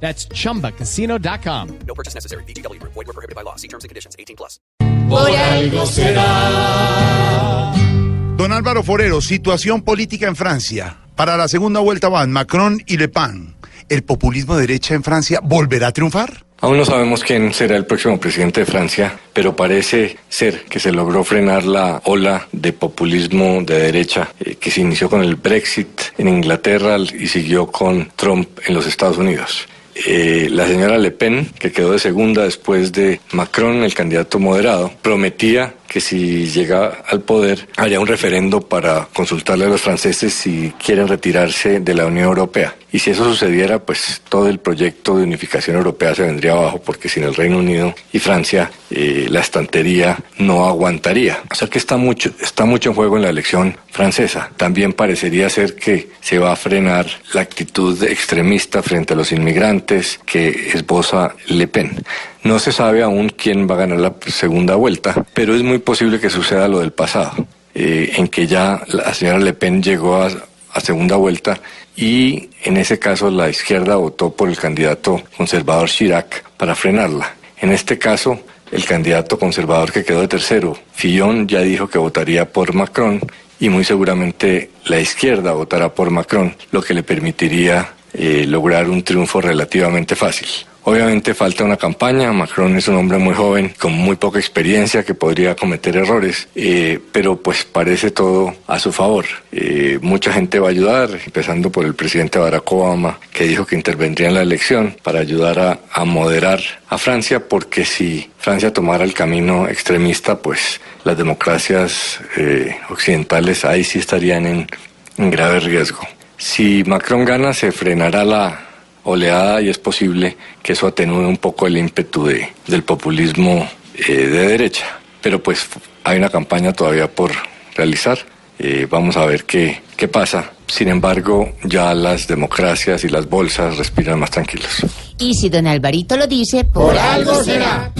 That's chumbacasino.com. No purchase necessary. BGW. Void were prohibited by law. See terms and conditions. 18 plus. Por algo será. Don Álvaro Forero, situación política en Francia. Para la segunda vuelta van Macron y Le Pen. ¿El populismo de derecha en Francia volverá a triunfar? Aún no sabemos quién será el próximo presidente de Francia, pero parece ser que se logró frenar la ola de populismo de derecha eh, que se inició con el Brexit en Inglaterra y siguió con Trump en los Estados Unidos. Eh, la señora Le Pen, que quedó de segunda después de Macron, el candidato moderado, prometía que si llega al poder haría un referendo para consultarle a los franceses si quieren retirarse de la Unión Europea. Y si eso sucediera, pues todo el proyecto de unificación europea se vendría abajo, porque sin el Reino Unido y Francia eh, la estantería no aguantaría. O sea que está mucho, está mucho en juego en la elección francesa. También parecería ser que se va a frenar la actitud extremista frente a los inmigrantes que esboza Le Pen. No se sabe aún quién va a ganar la segunda vuelta, pero es muy posible que suceda lo del pasado, eh, en que ya la señora Le Pen llegó a, a segunda vuelta y en ese caso la izquierda votó por el candidato conservador Chirac para frenarla. En este caso, el candidato conservador que quedó de tercero, Fillon, ya dijo que votaría por Macron y muy seguramente la izquierda votará por Macron, lo que le permitiría eh, lograr un triunfo relativamente fácil. Obviamente falta una campaña, Macron es un hombre muy joven, con muy poca experiencia, que podría cometer errores, eh, pero pues parece todo a su favor. Eh, mucha gente va a ayudar, empezando por el presidente Barack Obama, que dijo que intervendría en la elección para ayudar a, moderar a Francia, porque si Francia tomara el camino extremista, pues las democracias eh, occidentales ahí sí estarían en grave riesgo. Si Macron gana, se frenará la oleada y es posible que eso atenúe un poco el ímpetu de, del populismo eh, de derecha. Pero pues hay una campaña todavía por realizar. Eh, vamos a ver qué, qué pasa. Sin embargo, ya las democracias y las bolsas respiran más tranquilos. Y si don Alvarito lo dice, por, algo será.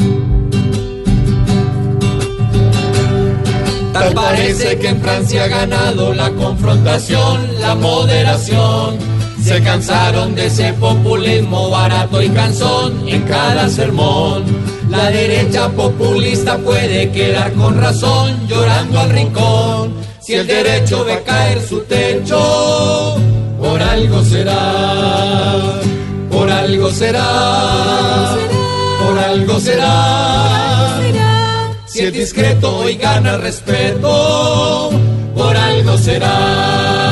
Tal parece que en Francia ha ganado la confrontación, la moderación. Se cansaron de ese populismo barato y cansón en cada sermón. La derecha populista puede quedar con razón llorando al rincón. Si el derecho ve caer su techo, por algo será, por algo será, por algo será. Si el discreto hoy gana respeto, por algo será.